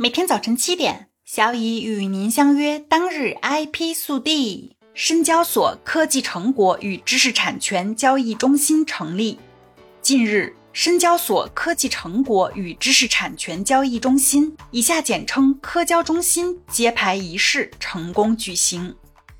每天早晨七点，小乙与您相约。当日 IP 速递：深交所科技成果与知识产权交易中心成立。近日，深交所科技成果与知识产权交易中心（以下简称科交中心）揭牌仪式成功举行。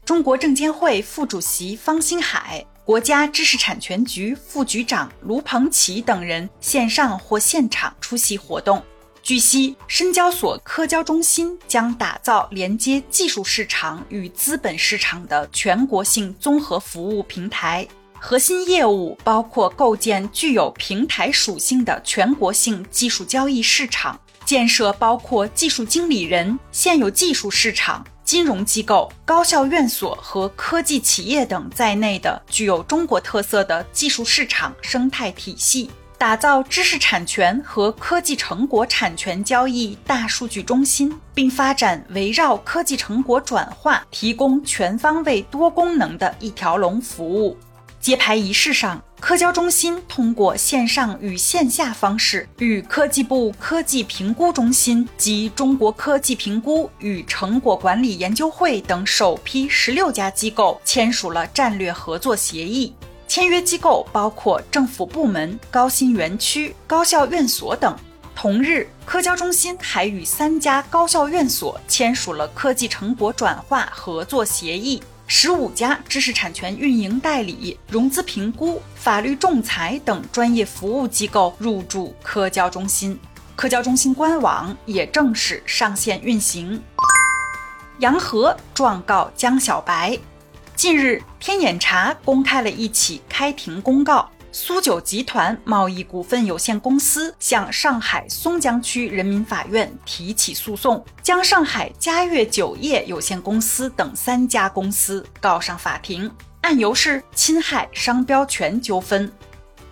中国证监会副主席方星海、国家知识产权局副局长卢鹏奇等人线上或现场出席活动。据悉，深交所科交中心将打造连接技术市场与资本市场的全国性综合服务平台，核心业务包括构建具有平台属性的全国性技术交易市场，建设包括技术经理人、现有技术市场、金融机构、高校院所和科技企业等在内的具有中国特色的技术市场生态体系。打造知识产权和科技成果产权交易大数据中心，并发展围绕科技成果转化提供全方位多功能的一条龙服务。揭牌仪式上，科交中心通过线上与线下方式，与科技部科技评估中心及中国科技评估与成果管理研究会等首批十六家机构签署了战略合作协议。签约机构包括政府部门、高新园区、高校院所等。同日，科交中心还与三家高校院所签署了科技成果转化合作协议。十五家知识产权运营代理、融资评估、法律仲裁等专业服务机构入驻科交中心。科交中心官网也正式上线运行。杨和状告江小白。近日，天眼查公开了一起开庭公告：苏酒集团贸易股份有限公司向上海松江区人民法院提起诉讼，将上海嘉悦酒业有限公司等三家公司告上法庭，案由是侵害商标权纠纷。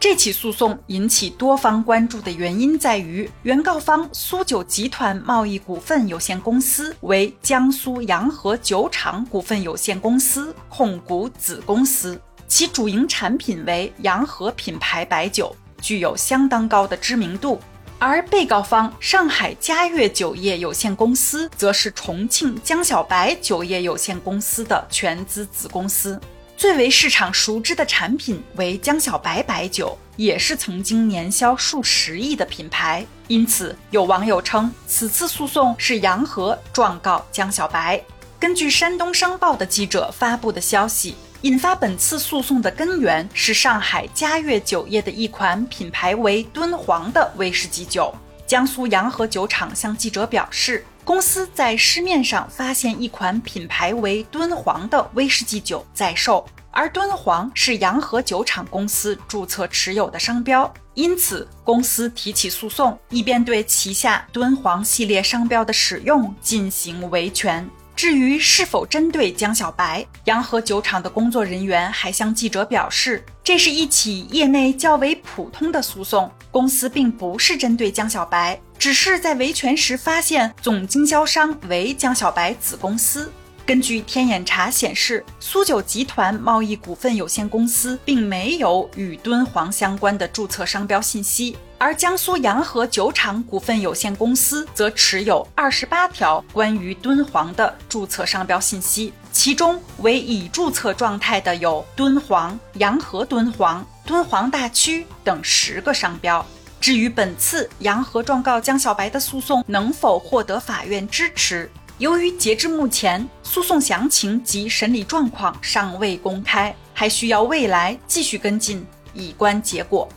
这起诉讼引起多方关注的原因在于，原告方苏九集团贸易股份有限公司为江苏洋河酒厂股份有限公司控股子公司，其主营产品为洋河品牌白酒，具有相当高的知名度；而被告方上海嘉悦酒业有限公司则是重庆江小白酒业有限公司的全资子公司。最为市场熟知的产品为江小白白酒，也是曾经年销数十亿的品牌。因此，有网友称此次诉讼是洋河状告江小白。根据山东商报的记者发布的消息，引发本次诉讼的根源是上海嘉悦酒业的一款品牌为敦煌的威士忌酒。江苏洋河酒厂向记者表示。公司在市面上发现一款品牌为敦煌的威士忌酒在售，而敦煌是洋河酒厂公司注册持有的商标，因此公司提起诉讼，以便对旗下敦煌系列商标的使用进行维权。至于是否针对江小白，洋河酒厂的工作人员还向记者表示，这是一起业内较为普通的诉讼，公司并不是针对江小白，只是在维权时发现总经销商为江小白子公司。根据天眼查显示，苏九集团贸易股份有限公司并没有与敦煌相关的注册商标信息，而江苏洋河酒厂股份有限公司则持有二十八条关于敦煌的注册商标信息，其中为已注册状态的有敦煌、洋河敦煌、敦煌大区等十个商标。至于本次洋河状告江小白的诉讼能否获得法院支持？由于截至目前，诉讼详情及审理状况尚未公开，还需要未来继续跟进，以观结果。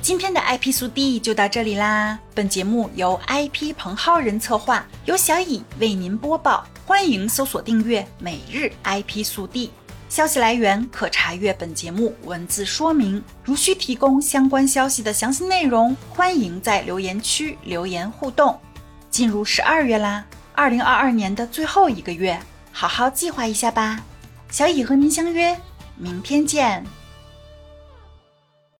今天的 IP 速递就到这里啦。本节目由 IP 彭浩人策划，由小乙为您播报。欢迎搜索订阅每日 IP 速递。消息来源可查阅本节目文字说明。如需提供相关消息的详细内容，欢迎在留言区留言互动。进入十二月啦！二零二二年的最后一个月，好好计划一下吧。小乙和您相约，明天见。